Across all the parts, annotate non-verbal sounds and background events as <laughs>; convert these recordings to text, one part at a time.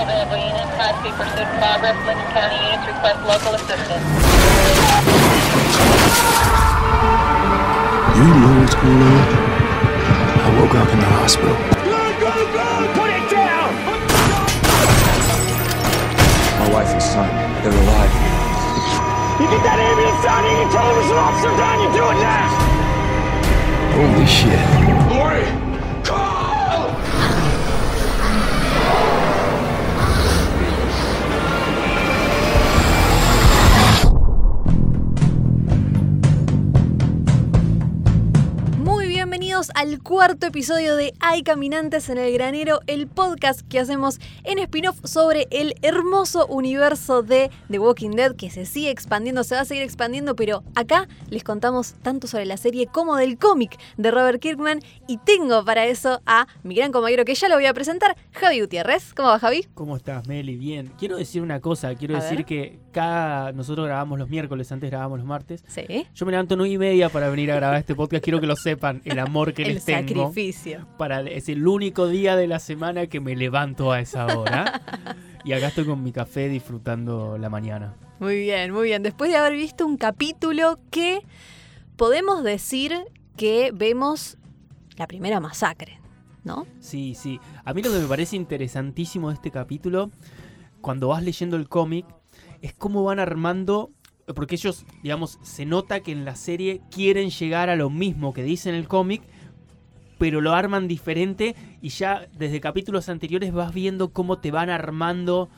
available units, high-speed pursuit in progress. Lincoln County units request local assistance. You know what's going on? I woke up in the hospital. Put it down! My wife and son, they're alive. You get that ambulance down here, you there's an officer down, you do it now! Holy shit. Lori! Al cuarto episodio de Hay Caminantes en el Granero, el podcast que hacemos en spin-off sobre el hermoso universo de The Walking Dead que se sigue expandiendo, se va a seguir expandiendo, pero acá les contamos tanto sobre la serie como del cómic de Robert Kirkman y tengo para eso a mi gran compañero que ya lo voy a presentar, Javi Gutiérrez. ¿Cómo va Javi? ¿Cómo estás, Meli? Bien. Quiero decir una cosa. Quiero A decir ver. que cada. Nosotros grabamos los miércoles, antes grabamos los martes. Sí. Yo me levanto nueve y media para venir a grabar este podcast. Quiero que lo sepan, el amor que <laughs> El tengo. sacrificio. Para, es el único día de la semana que me levanto a esa hora. <laughs> y acá estoy con mi café disfrutando la mañana. Muy bien, muy bien. Después de haber visto un capítulo que podemos decir que vemos la primera masacre, ¿no? Sí, sí. A mí lo que me parece interesantísimo de este capítulo, cuando vas leyendo el cómic, es cómo van armando. Porque ellos, digamos, se nota que en la serie quieren llegar a lo mismo que dice en el cómic, pero lo arman diferente y ya desde capítulos anteriores vas viendo cómo te van armando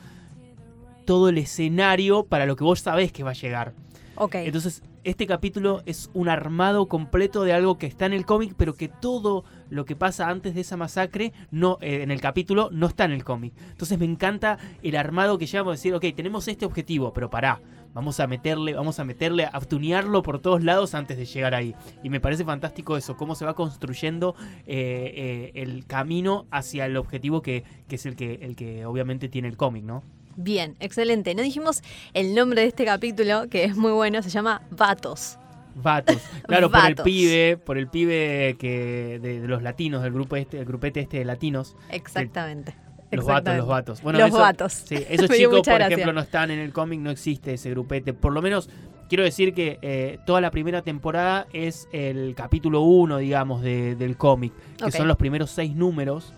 todo el escenario para lo que vos sabés que va a llegar. Ok. Entonces, este capítulo es un armado completo de algo que está en el cómic, pero que todo lo que pasa antes de esa masacre no eh, en el capítulo no está en el cómic. Entonces me encanta el armado que llevamos a decir, ok, tenemos este objetivo, pero pará, vamos a meterle, vamos a meterle, a tunearlo por todos lados antes de llegar ahí. Y me parece fantástico eso, cómo se va construyendo eh, eh, el camino hacia el objetivo que, que es el que, el que obviamente tiene el cómic, ¿no? Bien, excelente. No dijimos el nombre de este capítulo, que es muy bueno, se llama Vatos. Vatos. <laughs> Claro, por el pibe, por el pibe que de, de los latinos, del grupo este, el grupete este de latinos. Exactamente. Los vatos, los vatos. Bueno, Los eso- vatos. Sí, <laughs> esos chicos, por gracia. ejemplo, no están en el cómic, no existe ese grupete. Por lo menos, quiero decir que eh, toda la primera temporada es el capítulo 1, digamos, de- del cómic, que son los primeros seis números.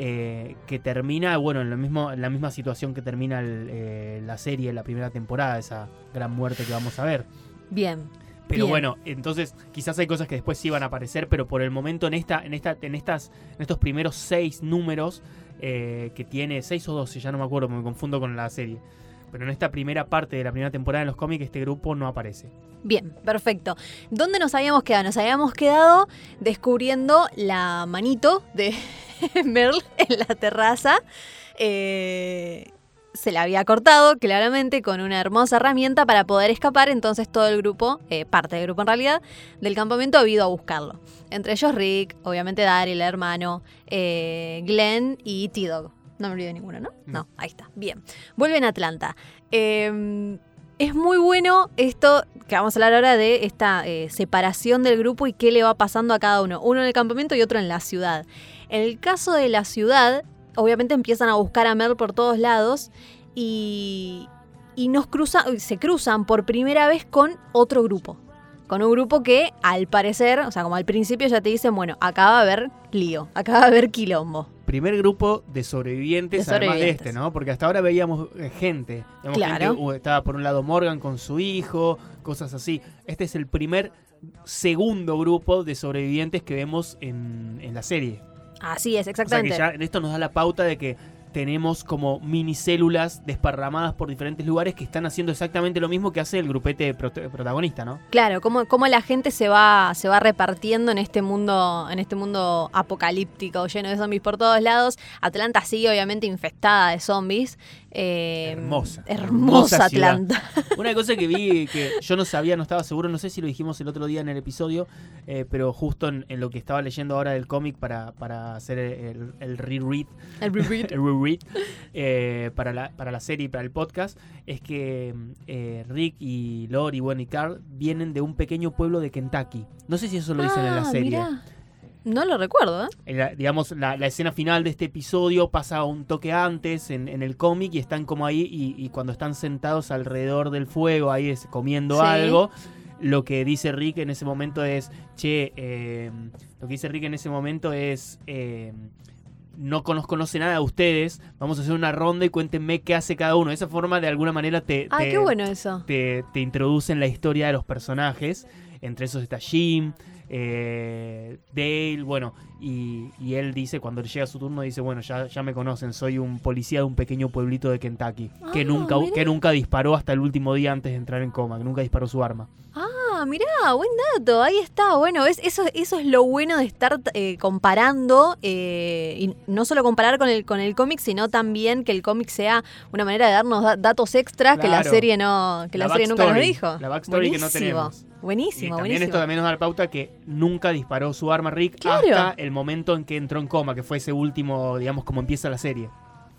eh, que termina, bueno, en, lo mismo, en la misma situación que termina el, eh, la serie, la primera temporada, esa gran muerte que vamos a ver. Bien. Pero Bien. bueno, entonces quizás hay cosas que después sí van a aparecer, pero por el momento en esta, en esta, en estas, en estos primeros seis números eh, que tiene, seis o doce, ya no me acuerdo, me confundo con la serie. Pero en esta primera parte de la primera temporada en los cómics este grupo no aparece. Bien, perfecto. ¿Dónde nos habíamos quedado? Nos habíamos quedado descubriendo la manito de <laughs> Merle en la terraza. Eh, se la había cortado claramente con una hermosa herramienta para poder escapar. Entonces todo el grupo, eh, parte del grupo en realidad, del campamento ha ido a buscarlo. Entre ellos Rick, obviamente Daryl, el hermano, eh, Glenn y T-Dog. No me olvidé ninguno, ¿no? No. No, ahí está. Bien. Vuelven a Atlanta. Eh, es muy bueno esto que vamos a hablar ahora de esta eh, separación del grupo y qué le va pasando a cada uno. Uno en el campamento y otro en la ciudad. En el caso de la ciudad, obviamente empiezan a buscar a Mel por todos lados y, y nos cruzan, se cruzan por primera vez con otro grupo. Con un grupo que al parecer, o sea, como al principio ya te dicen, bueno, acá va a haber lío, acá va a haber quilombo. Primer grupo de sobrevivientes, De además de este, ¿no? Porque hasta ahora veíamos eh, gente. Claro. gente, uh, estaba por un lado Morgan con su hijo, cosas así. Este es el primer, segundo grupo de sobrevivientes que vemos en, en la serie. Así es, O sea exactamente. que ya esto nos da la pauta de que tenemos como minicélulas desparramadas por diferentes lugares que están haciendo exactamente lo mismo que hace el grupete prot- protagonista, ¿no? Claro, cómo, cómo la gente se va, se va repartiendo en este mundo, en este mundo apocalíptico, lleno de zombies por todos lados. Atlanta sigue obviamente infestada de zombies. Eh, Hermosa, Hermosa hermosa ciudad. Atlanta. <laughs> Una cosa que vi que yo no sabía, no estaba seguro, no sé si lo dijimos el otro día en el episodio, eh, pero justo en, en lo que estaba leyendo ahora del cómic para, para hacer el, el reread, El repeat. <laughs> el reread eh, para, la, para la serie y para el podcast, es que eh, Rick y Lori, bueno, y Carl vienen de un pequeño pueblo de Kentucky. No sé si eso lo dicen en la Ah, serie. mirá. No lo recuerdo, ¿eh? La- digamos, la, la escena final de este episodio pasa un toque antes en, en el cómic y están como ahí y, y cuando están sentados alrededor del fuego, ahí es, comiendo Sí. algo, lo que dice Rick en ese momento es, che, eh, lo que dice Rick en ese momento es, eh, no conozco no sé nada de ustedes, vamos a hacer una ronda y cuéntenme qué hace cada uno. De esa forma, de alguna manera, te, Ah, te- qué bueno eso. te, te introduce en la historia de los personajes. Entre esos está Jim, eh, Dale, bueno, y, y él dice, cuando le llega su turno, dice, bueno, ya, ya me conocen, soy un policía de un pequeño pueblito de Kentucky, que, Ah, nunca, mirá. que nunca disparó hasta el último día antes de entrar en coma, que nunca disparó su arma. Ah, mirá, buen dato, ahí está. Bueno, es, eso, eso es lo bueno de estar eh, comparando, eh, y no solo comparar con el, con el cómic, sino también que el cómic sea una manera de darnos da- datos extras que la serie no, que la, La serie nunca nos dijo. la backstory que no Buenísimo. Y también buenísimo. esto también nos da la pauta que nunca disparó su arma Rick Claro. hasta el momento en que entró en coma, que fue ese último, digamos, como empieza la serie.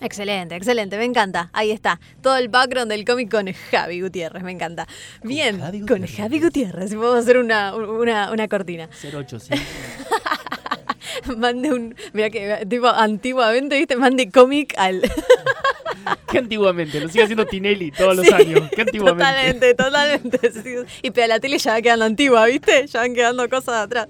Excelente, excelente, me encanta. Ahí está. Todo el background del cómic con Javi Gutiérrez, me encanta. Bien, Javi con. Javi Gutiérrez. Podemos hacer una, una, una cortina. 085. <laughs> Mande un. Mira que, tipo, antiguamente, ¿viste? Mande cómic al. <laughs> <laughs> que antiguamente, lo sigue haciendo Tinelli todos los Sí, años. Que antiguamente. Totalmente, totalmente. Sí, Y pero la tele ya va quedando antigua, ¿viste? Ya van quedando cosas atrás.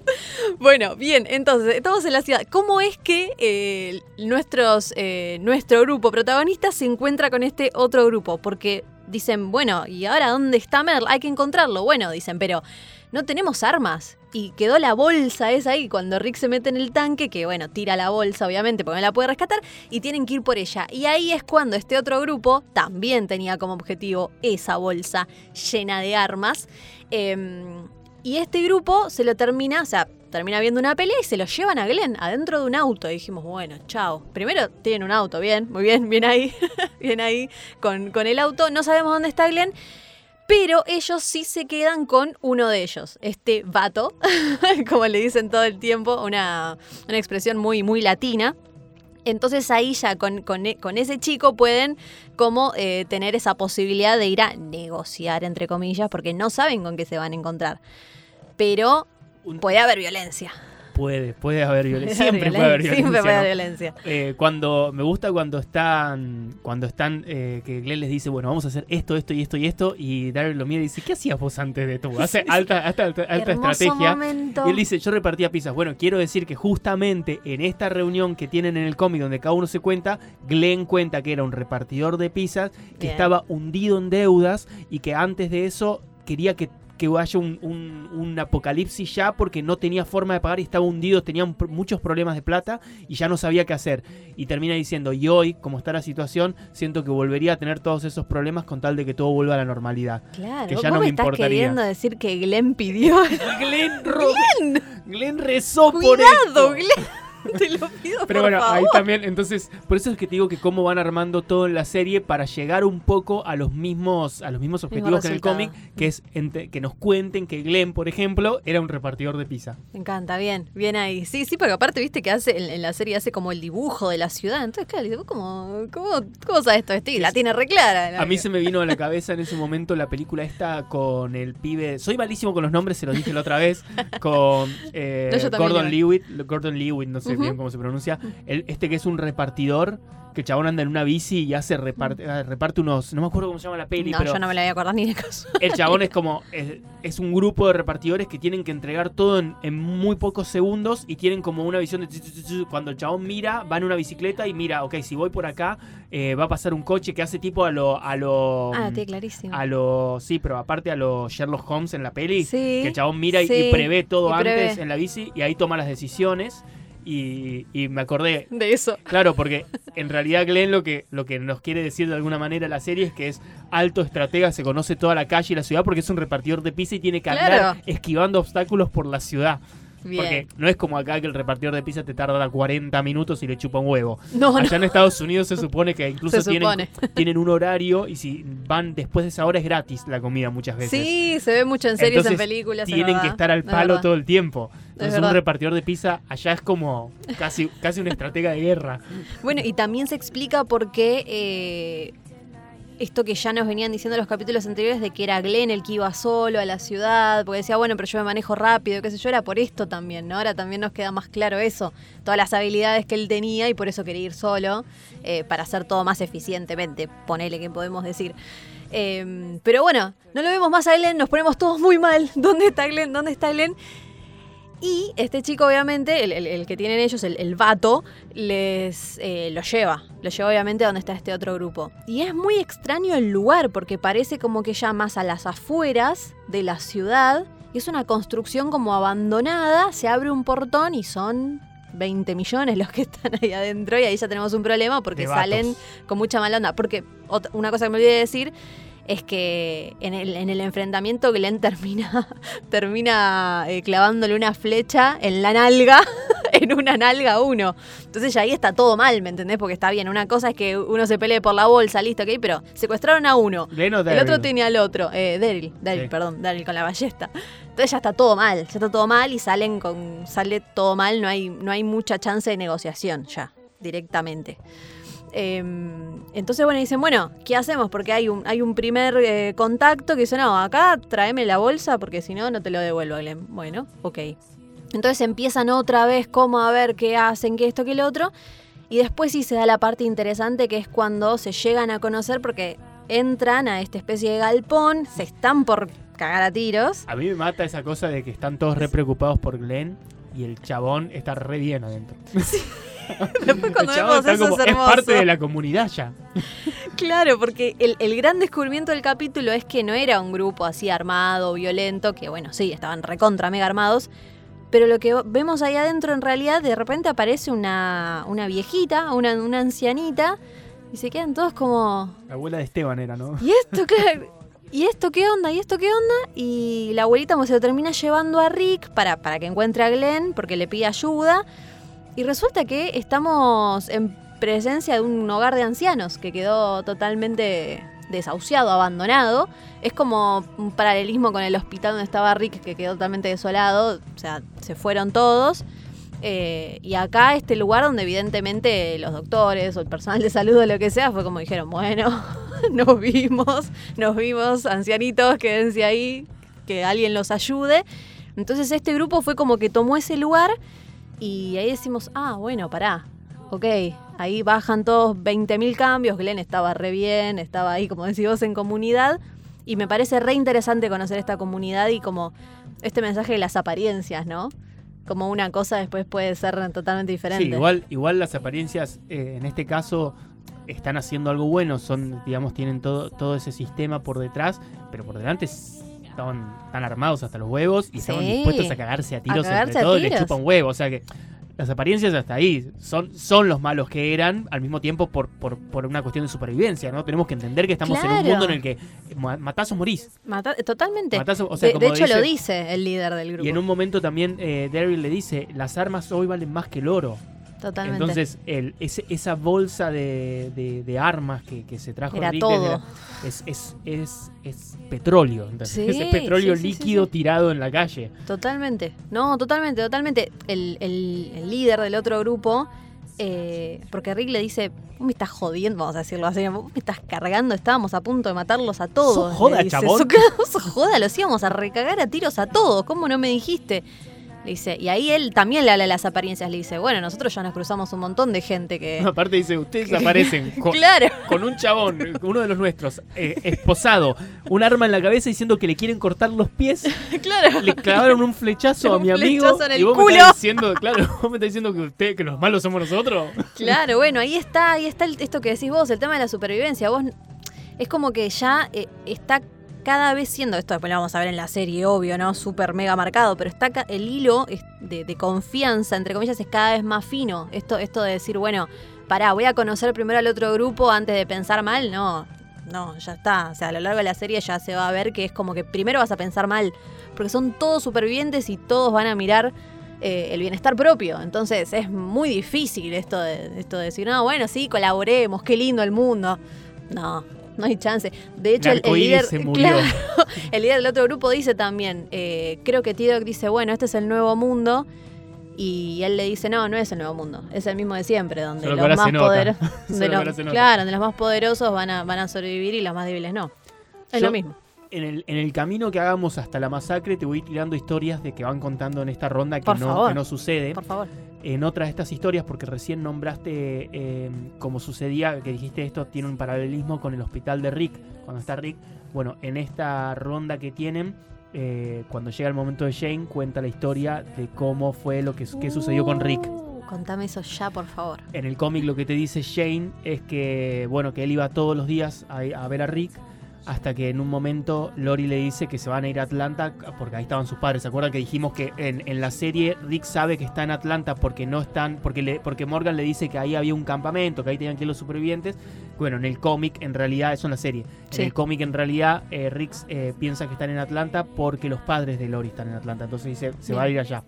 Bueno, bien, entonces, estamos en la ciudad. ¿Cómo es que eh, nuestros, eh, nuestro grupo protagonista se encuentra con este otro grupo? Porque dicen, bueno, ¿y ahora dónde está Merle? Hay que encontrarlo. Bueno, dicen, pero no tenemos armas. Y quedó la bolsa esa ahí cuando Rick se mete en el tanque, que bueno, tira la bolsa obviamente porque no la puede rescatar, y tienen que ir por ella. Y ahí es cuando este otro grupo también tenía como objetivo esa bolsa llena de armas. Em, y este grupo se lo termina, o sea, termina viendo una pelea y se lo llevan a Glenn adentro de un auto. Y dijimos, bueno, chao. Primero tienen un auto, bien, muy bien, bien ahí, <laughs> bien ahí con, con el auto. No sabemos dónde está Glenn. Pero ellos sí se quedan con uno de ellos, este vato, <laughs> como le dicen todo el tiempo, una, una expresión muy, muy latina. Entonces ahí ya con, con e- con ese chico pueden como eh, tener esa posibilidad de ir a negociar, entre comillas, porque no saben con qué se van a encontrar. Pero puede haber violencia. Puede, puede haber violencia. Siempre puede haber violencia. Siempre puede haber ¿no? violencia. Eh, cuando me gusta cuando están cuando están eh, que Glenn les dice bueno vamos a hacer esto esto y esto y esto y Daryl lo mira y dice qué hacías vos antes de tú <laughs> hace alta alta, alta, alta estrategia momento. y él dice yo repartía pizzas bueno quiero decir que justamente en esta reunión que tienen en el cómic donde cada uno se cuenta Glenn cuenta que era un repartidor de pizzas que Bien. estaba hundido en deudas y que antes de eso quería que que haya un, un- un apocalipsis ya porque no tenía forma de pagar y estaba hundido, tenía un- muchos problemas de plata y ya no sabía qué hacer. Y termina diciendo, y hoy, como está la situación, siento que volvería a tener todos esos problemas con tal de que todo vuelva a la normalidad. Claro, que vos ya no me me estás importaría. queriendo decir que Glenn pidió. <laughs> Glenn, ro- Glenn rezó por Cuidado, esto. Glenn. <laughs> Te lo pido Pero por bueno, favor. ahí también, entonces, por eso es que te digo que cómo van armando todo en la serie para llegar un poco a los mismos, a los mismos objetivos que en el cómic, que es que nos cuenten que Glenn, por ejemplo, era un repartidor de pizza. Me encanta, bien, bien ahí. Sí, sí, porque aparte viste que hace en, en la serie hace como el dibujo de la ciudad. Entonces, claro, digo, ¿cómo, cómo, cómo sabes esto? Este, la tiene re clara. A mí se me vino a la <laughs> cabeza en ese momento la película esta con el pibe. Soy malísimo con los nombres, se los dije la otra vez. Con <laughs> eh, No, Gordon. Lewitt. Gordon Lewitt, no sé Ujú. bien cómo se pronuncia. El- este que es un repartidor. Que el chabón anda en una bici y hace reparte, ah, reparte unos. No me acuerdo cómo se llama la peli, No, pero yo no me la voy a acordar ni de caso. el chabón es <laughs> como. Es, es un grupo de repartidores que tienen que entregar todo en, en muy pocos segundos y tienen como una visión de. Cuando el chabón mira, va en una bicicleta y mira, ok, si voy por acá, eh, va a pasar un coche que hace tipo a lo. A lo Ah, tiene clarísimo. a lo. Sí, pero aparte a lo Sherlock Holmes en la peli. Sí, Que el chabón mira y- sí, y prevé todo y antes en la bici y ahí toma las decisiones. Y, y me acordé, De eso. claro, porque en realidad Glenn lo que, lo que nos quiere decir de alguna manera la serie es que es alto estratega, se conoce toda la calle y la ciudad porque es un repartidor de pizza y tiene que andar Claro. esquivando obstáculos por la ciudad. Bien. Porque no es como acá que el repartidor de pizza te tarda 40 minutos y le chupa un huevo. No, no. Allá en Estados Unidos se supone que incluso tienen, un horario y si van después de esa hora es gratis la comida muchas veces. Sí, se ve mucho en series, en películas. Tienen que estar al palo todo el tiempo. Entonces un repartidor de pizza allá es como casi, casi una estratega de guerra. Bueno, y también se explica por qué eh, esto que ya nos venían diciendo los capítulos anteriores de que era Glenn el que iba solo a la ciudad, porque decía, bueno, pero yo me manejo rápido, qué sé yo, era por esto también, ¿no? Ahora también nos queda más claro eso, todas las habilidades que él tenía y por eso quería ir solo, eh, para hacer todo más eficientemente, ponele que podemos decir. Eh, pero bueno, no lo vemos más a Glenn, nos ponemos todos muy mal. <laughs> ¿Dónde está Glenn? ¿Dónde está Glenn? Y este chico, obviamente, el, el- el que tienen ellos, el, el vato, les eh, lo lleva. Lo lleva, obviamente, a donde está este otro grupo. Y es muy extraño el lugar, porque parece como que ya más a las afueras de la ciudad. Y es una construcción como abandonada. Se abre un portón y son 20 millones los que están ahí adentro. Y ahí ya tenemos un problema porque salen con mucha mala onda. Porque ot- una cosa que me olvidé de decir es que en el, en el enfrentamiento Glenn termina, <laughs> termina eh, clavándole una flecha en la nalga, <laughs> en una nalga a uno. Entonces ya ahí está todo mal, ¿me entendés? Porque está bien, una cosa es que uno se pelee por la bolsa, listo, ok, pero secuestraron a uno. Glenn o El otro tenía al otro, eh, Daryl, Daryl, Sí. perdón, Daryl con la ballesta. Entonces ya está todo mal, ya está todo mal y salen con, sale todo mal, no hay, no hay mucha chance de negociación ya, directamente. Eh, entonces, bueno, dicen, bueno, ¿qué hacemos? Porque hay un, hay un primer eh, contacto que dice, no, acá tráeme la bolsa porque si no, no te lo devuelvo, Glenn. Bueno, ok. Entonces empiezan otra vez como a ver qué hacen, qué esto, qué lo otro. Y después sí se da la parte interesante que es cuando se llegan a conocer porque entran a esta especie de galpón, se están por cagar a tiros. A mí me mata esa cosa de que están todos re preocupados por Glenn y el chabón está re bien adentro. <laughs> <laughs> Después cuando vemos eso como, es es parte de la comunidad ya. <laughs> Claro, porque el, el gran descubrimiento del capítulo es que no era un grupo así armado, violento, que bueno, sí, estaban recontra mega armados, pero lo que vemos ahí adentro en realidad de repente aparece una, una viejita, una, una ancianita, y se quedan todos como, La abuela de Esteban era, ¿no? ¿y esto qué? <laughs> ¿Y esto qué onda? ¿Y esto qué onda? Y la abuelita como se lo termina llevando a Rick para, para que encuentre a Glenn, porque le pide ayuda. Y resulta que estamos en presencia de un hogar de ancianos que quedó totalmente desahuciado, abandonado. Es como un paralelismo con el hospital donde estaba Rick, que quedó totalmente desolado. O sea, se fueron todos. Eh, y acá este lugar donde evidentemente los doctores o el personal de salud o lo que sea fue como dijeron, bueno, <laughs> nos vimos, nos vimos, ancianitos, quédense ahí, que alguien los ayude. Entonces este grupo fue como que tomó ese lugar y ahí decimos, ah, bueno, pará, ok, ahí bajan todos 20.000 cambios, Glenn estaba re bien, estaba ahí, como decís vos, en comunidad. Y me parece re interesante conocer esta comunidad y como este mensaje de las apariencias, ¿no? Como una cosa después puede ser totalmente diferente. Sí, igual, igual las apariencias eh, en este caso están haciendo algo bueno, son, digamos, tienen todo, todo ese sistema por detrás, pero por delante estaban tan armados hasta los huevos y estaban Sí. dispuestos a cagarse a tiros cagarse entre a todos tiros. chupan huevo. O sea que las apariencias hasta ahí son, son los malos que eran, al mismo tiempo por, por, por una cuestión de supervivencia, ¿no? Tenemos que entender que estamos en un mundo en el que ma- matás o morís. Mata- totalmente. Matás o- o sea, de, como de hecho lo dice- dice el líder del grupo. Y en un momento también eh, Daryl le dice, las armas hoy valen más que el oro. Totalmente. Entonces, el, ese- esa bolsa de, de- de armas que, que se trajo Era todo. es, es, es, es petróleo. ¿entendés? Sí, <laughs> es petróleo sí, líquido sí. tirado en la calle. Totalmente. No, totalmente, totalmente. El, el- el líder del otro grupo, eh, porque Rick le dice, vos me estás jodiendo, vamos a decirlo así, vos me estás cargando, estábamos a punto de matarlos a todos. ¿Sos joda, le dice. chabón? "Sos- sos joda, los íbamos a recagar a tiros a todos, ¿cómo no me dijiste? Le dice, y ahí él también le habla de las apariencias, le dice, bueno, nosotros ya nos cruzamos un montón de gente que... <laughs> Aparte dice, ustedes aparecen <laughs> con, claro. con un chabón, uno de los nuestros, eh, esposado, un arma en la cabeza diciendo que le quieren cortar los pies. <laughs> Claro. Le clavaron un flechazo a mi amigo. flechazo en el y vos me culo. estás diciendo, claro, vos me estás diciendo que usted, que los malos somos nosotros. Claro, bueno, ahí está, ahí está el- esto que decís vos, el tema de la supervivencia. Vos es como que ya eh, está cada vez siendo, esto después lo vamos a ver en la serie, obvio, ¿no? Súper mega marcado, pero está el hilo de confianza, entre comillas, es cada vez más fino. Esto, esto de decir, bueno, pará, voy a conocer primero al otro grupo antes de pensar mal, no. No, ya está. O sea, a lo largo de la serie ya se va a ver que es como que primero vas a pensar mal. Porque son todos supervivientes y todos van a mirar eh, el bienestar propio. Entonces es muy difícil esto de, esto de decir, no, bueno, sí, colaboremos, qué lindo el mundo. No, no hay chance. De hecho, el, líder, se murió. <laughs> claro, el líder del otro grupo dice también, eh, creo que T-Dog dice, bueno, este es el nuevo mundo. Y él le dice, no, no es el nuevo mundo, es el mismo de siempre, donde Solo los más poderosos, <laughs> claro, donde los más poderosos van a, van a sobrevivir y los más débiles no. Es Yo- lo mismo. En el, en el camino que hagamos hasta la masacre te voy tirando historias de que van contando en esta ronda que, Por no, favor. que no sucede. Por favor. En otras de estas historias, porque recién nombraste eh, como sucedía, que dijiste esto tiene un paralelismo con el hospital de Rick, cuando está Rick. Bueno, en esta ronda que tienen, eh, cuando llega el momento de Jane, cuenta la historia de cómo fue lo que, que sucedió con Rick. Uh, contame eso ya, por favor. En el cómic lo que te dice Shane es que, bueno, que él iba todos los días a, a ver a Rick hasta que en un momento Lori le dice que se van a ir a Atlanta porque ahí estaban sus padres. ¿Se acuerdan que dijimos que en, en la serie Rick sabe que está en Atlanta porque no están, porque le, porque Morgan le dice que ahí había un campamento, que ahí tenían que ir los supervivientes? Bueno, en el cómic en realidad, eso en la serie, Sí. en el cómic en realidad eh, Rick eh, piensa que están en Atlanta porque los padres de Lori están en Atlanta, entonces dice, se va a ir allá.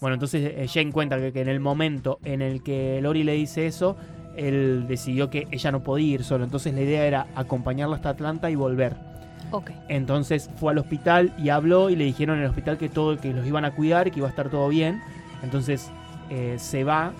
Bueno, entonces eh, Jane cuenta que, que en el momento en el que Lori le dice eso, él decidió que ella no podía ir solo. Entonces la idea era acompañarla hasta Atlanta y volver. Ok. Entonces fue al hospital y habló y le dijeron en el hospital que todo, que los iban a cuidar y que iba a estar todo bien. Entonces eh, se va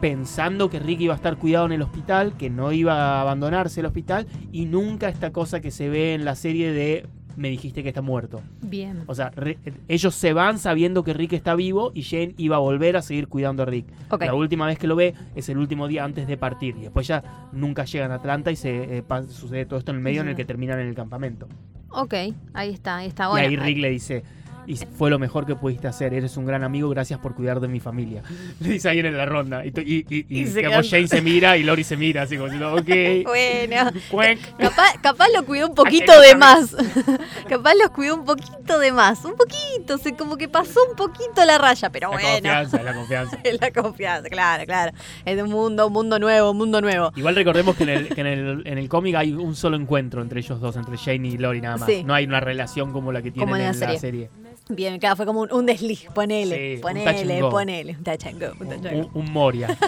pensando que Rick iba a estar cuidado en el hospital, que no iba a abandonarse el hospital y nunca esta cosa que se ve en la serie de me dijiste que está muerto. Bien. O sea, re- ellos se van sabiendo que Rick está vivo y Jane iba a volver a seguir cuidando a Rick. Ok. La última vez que lo ve es el último día antes de partir. Y después ya nunca llegan a Atlanta y se eh, pa- sucede todo esto en el medio en el que terminan en el campamento. Ok, ahí está, ahí está. Bueno, y ahí Rick le dice, y fue lo mejor que pudiste hacer, eres un gran amigo, gracias por cuidar de mi familia. <laughs> Le dice ahí en la ronda. Y, y, y- se digamos, Jane se mira y Lori se mira, así como diciendo, ok. <laughs> Bueno, cuenc". capaz, capaz lo cuidó un poquito de más. <laughs> capaz los cuidó un poquito de más. Un poquito, se como que pasó un poquito la raya, pero La bueno. confianza, la confianza. Es la confianza, claro, claro. Es un mundo, un mundo nuevo, un mundo nuevo. Igual recordemos que en el, que en el, en el cómic hay un solo encuentro entre ellos dos, entre Jane y Lori nada más. Sí. No hay una relación como la que tienen Como en en, la la serie. serie. Bien, claro, fue como un, un desliz. Ponele, Sí, ponele, ponele. Un touch and go, un touch and go. Un, un Moria. <laughs>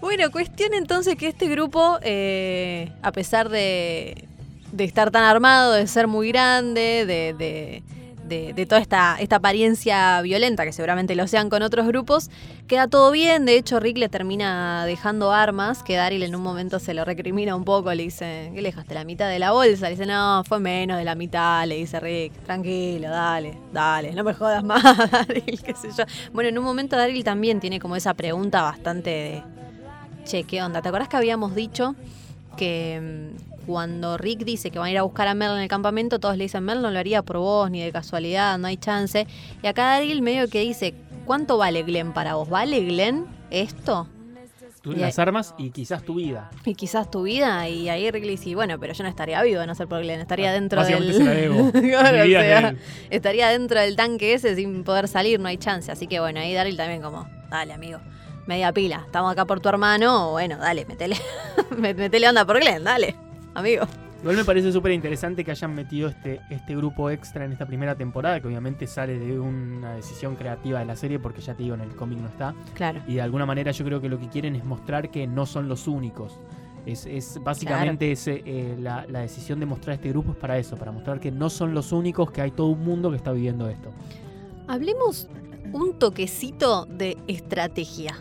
Bueno, cuestión entonces que este grupo, eh, a pesar de, de estar tan armado, de ser muy grande, de, de- de- toda esta, esta apariencia violenta, que seguramente lo sean con otros grupos, queda todo bien. De hecho, Rick le termina dejando armas, que Daryl en un momento se lo recrimina un poco, le dice, ¿qué le dejaste? ¿La mitad de la bolsa? Le dice, no, fue menos de la mitad, le dice Rick, tranquilo, dale, dale, no me jodas más, <laughs> Daryl, qué sé yo. Bueno, en un momento Daryl también tiene como esa pregunta bastante de che, ¿qué onda? ¿Te acordás que habíamos dicho que mm, cuando Rick dice que van a ir a buscar a Mel en el campamento, todos le dicen, Mel no lo haría por vos, ni de casualidad, no hay chance? Y acá Daryl medio que dice, ¿cuánto vale Glenn para vos? ¿Vale Glenn esto? Las armas y quizás tu vida. Y quizás tu vida, y ahí Rick le dice, bueno, pero yo no estaría vivo de no ser por Glenn, estaría Ah, dentro del... se la debo. <laughs> Claro, Mi vida o de sea, estaría dentro del tanque ese sin poder salir, no hay chance. Así que bueno, ahí Daryl también como, dale amigo, media pila, estamos acá por tu hermano, bueno, dale, metele, <laughs> metele onda por Glenn, dale, amigo. Igual me parece súper interesante que hayan metido este, este grupo extra en esta primera temporada, que obviamente sale de una decisión creativa de la serie, porque ya te digo, en el cómic no está. Claro. Y de alguna manera yo creo que lo que quieren es mostrar que no son los únicos. Es, es básicamente ese, eh, la, la decisión de mostrar este grupo es para eso, para mostrar que no son los únicos, que hay todo un mundo que está viviendo esto. Hablemos un toquecito de estrategia.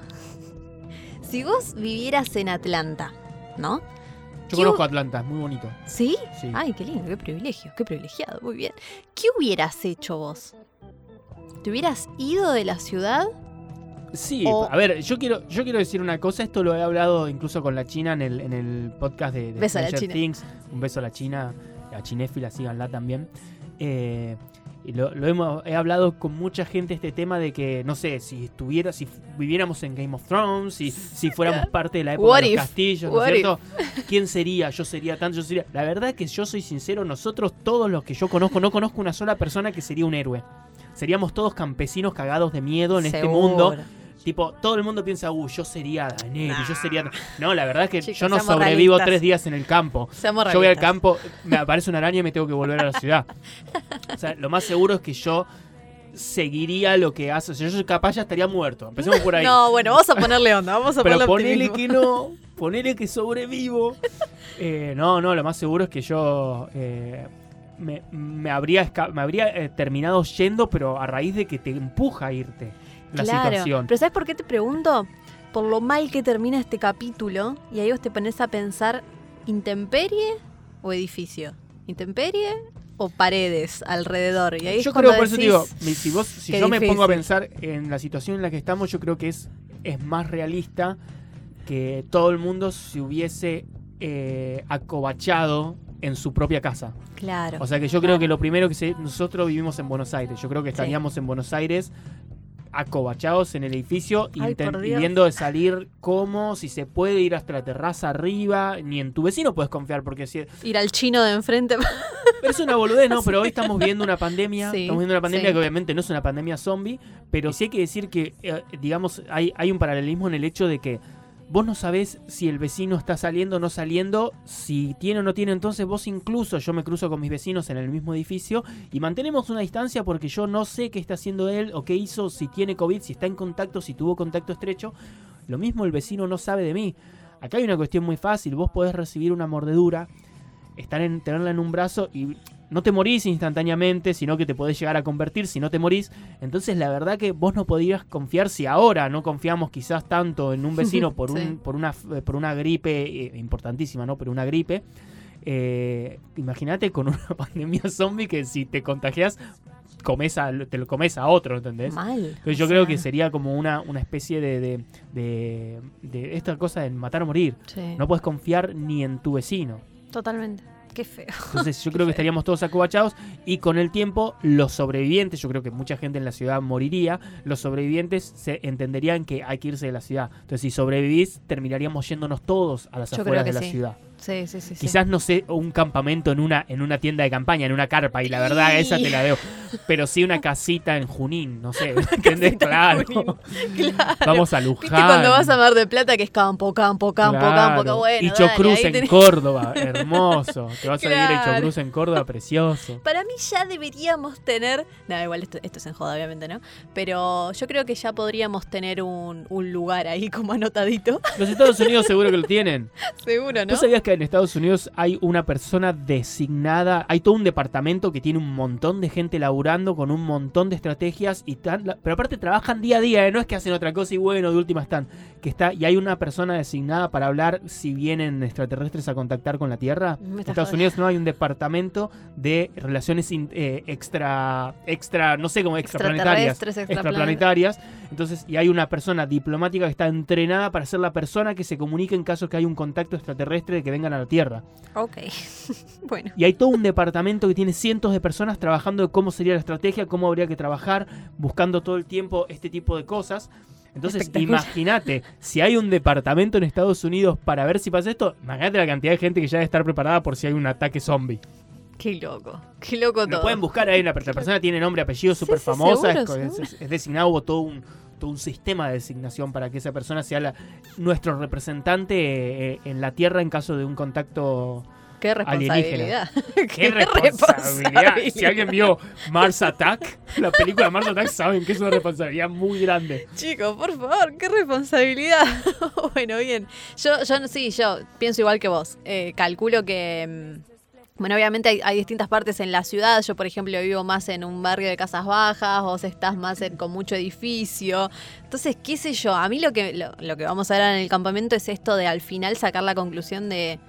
Si vos vivieras en Atlanta, ¿no? Yo ¿Qué conozco Atlanta, es muy bonito. ¿Sí? Sí. Ay, qué lindo, qué privilegio, qué privilegiado, muy bien. ¿Qué hubieras hecho vos? ¿Te hubieras ido de la ciudad? Sí, O- a ver, yo quiero, yo quiero decir una cosa, esto lo he hablado incluso con la China en el, en el podcast de, de Beso a la China. Things. Un beso a la China, a Chinéfila, síganla también. Eh, y lo, lo hemos, he hablado con mucha gente este tema de que, no sé, si estuviera, si viviéramos en Game of Thrones, si, si fuéramos parte de la época What de los if? castillos, ¿no es cierto? <laughs> ¿Quién sería? Yo sería tanto, yo sería. La verdad que yo soy sincero, nosotros, todos los que yo conozco, no conozco una sola persona que sería un héroe. Seríamos todos campesinos cagados de miedo en este mundo. Tipo, todo el mundo piensa, uh, yo sería Daenerys, yo sería... No, la verdad es que Chicos, yo no sobrevivo realistas. tres días en el campo. Seamos Yo voy al campo, me aparece una araña y me tengo que volver a la ciudad. O sea, lo más seguro es que yo seguiría lo que hace. O sea, yo capaz ya estaría muerto. Empecemos por ahí. <laughs> No, bueno, vamos a ponerle onda, vamos a Pero ponerle ponele que no, ponele que sobrevivo. Eh, no, no, lo más seguro es que yo eh, me, me habría, me habría eh, terminado yendo, pero a raíz de que te empuja a irte la claro. situación. Pero ¿sabes por qué te pregunto? Por lo mal que termina este capítulo y ahí vos te pones a pensar intemperie o edificio. Intemperie o paredes alrededor. Y ahí yo creo, por eso te digo, si, vos, si yo me pongo a pensar en la situación en la que estamos, yo creo que es, es más realista que todo el mundo se hubiese eh, acobachado en su propia casa. Claro. O sea que yo creo que lo primero que se, nosotros vivimos en Buenos Aires, yo creo que Sí. estaríamos en Buenos Aires acobachados en el edificio Ay, inten- por y Dios. viendo de salir cómo, si se puede ir hasta la terraza arriba, ni en tu vecino puedes confiar porque si, Ir al chino de enfrente. <laughs> pero es una boludez, ¿no? Pero hoy estamos viendo una pandemia. Sí, estamos viendo una pandemia sí. que obviamente no es una pandemia zombie. Pero sí hay que decir que, eh, digamos, hay, hay un paralelismo en el hecho de que vos no sabés si el vecino está saliendo o no saliendo, si tiene o no tiene. Entonces vos incluso, yo me cruzo con mis vecinos en el mismo edificio y mantenemos una distancia porque yo no sé qué está haciendo él o qué hizo, si tiene COVID, si está en contacto, si tuvo contacto estrecho. Lo mismo el vecino no sabe de mí. Acá hay una cuestión muy fácil. Vos podés recibir una mordedura, estar en, tenerla en un brazo y no te morís instantáneamente, sino que te podés llegar a convertir si no te morís. Entonces la verdad que vos no podrías confiar si ahora no confiamos quizás tanto en un vecino <laughs> por, Sí. un, por, una, f- por una gripe eh, importantísima, ¿no? Pero una gripe. eh, Imagínate con una <laughs> pandemia zombie que si te contagias, comes a- te lo comes a otro, ¿entendés? Mal. Entonces yo creo que sería como una, una especie de, de, de- de esta cosa de matar o morir. sí, No puedes confiar ni en tu vecino. Totalmente. Qué feo. Entonces yo creo que estaríamos todos acobachados y con el tiempo los sobrevivientes, yo creo que mucha gente en la ciudad moriría, los sobrevivientes se entenderían que hay que irse de la ciudad. Entonces si sobrevivís terminaríamos yéndonos todos a las Yo afueras de la sí. ciudad. Sí, sí, sí. sí. Quizás no sé, un campamento en una, en una tienda de campaña, en una carpa, y la verdad esa te la veo. Pero sí una casita en Junín, no sé, <laughs> ¿entendés? Claro. Junín, Claro. Vamos a Luján. ¿Viste cuando vas a Mar de Plata que es campo, campo, campo, campo? Qué bueno. y Chocruz en tenés- Córdoba, <laughs> hermoso. Te vas a vivir Claro. Chocruz en Córdoba, precioso. Para mí ya deberíamos tener. No, igual esto, esto es en joda, obviamente, ¿no? Pero yo creo que ya podríamos tener un, un lugar ahí como anotadito. Los Estados Unidos seguro que lo tienen. <laughs> Seguro, ¿no? ¿Tú sabías que en Estados Unidos hay una persona designada, hay todo un departamento que tiene un montón de gente laburando con un montón de estrategias y tan, pero aparte trabajan día a día, ¿eh? no es que hacen otra cosa y bueno, de última están, que está y hay una persona designada para hablar si vienen extraterrestres a contactar con la Tierra. En Estados. Unidos no hay un departamento de relaciones in- eh, extra extra no sé cómo extraplanetarias extraplanetarias. Entonces, y hay una persona diplomática que está entrenada para ser la persona que se comunique en caso que haya un contacto extraterrestre de que vengan a la Tierra. Ok. <laughs> bueno. Y hay todo un departamento que tiene cientos de personas trabajando de cómo sería la estrategia, cómo habría que trabajar, buscando todo el tiempo este tipo de cosas. Entonces, imagínate, si hay un departamento en Estados Unidos para ver si pasa esto, imagínate la cantidad de gente que ya debe estar preparada por si hay un ataque zombie. Qué loco. Qué loco Lo todo. pueden buscar ahí, la, la persona tiene nombre, apellido, súper sí, famosa, es, seguro, es- es- es designado, hubo todo un, todo un sistema de designación para que esa persona sea la- nuestro representante eh, en la Tierra en caso de un contacto... Qué responsabilidad. <laughs> ¡Qué responsabilidad! Si alguien vio Mars Attack, la película Mars Attack, saben que es una responsabilidad muy grande. Chicos, por favor, qué responsabilidad. <laughs> bueno, bien. Yo, yo no- sí, yo pienso igual que vos. Eh, calculo que. Bueno, obviamente hay, hay distintas partes en la ciudad. Yo, por ejemplo, vivo más en un barrio de casas bajas, vos estás más en- con mucho edificio. Entonces, qué sé yo, a mí lo que, lo, lo que vamos a ver en el campamento es esto de al final sacar la conclusión de...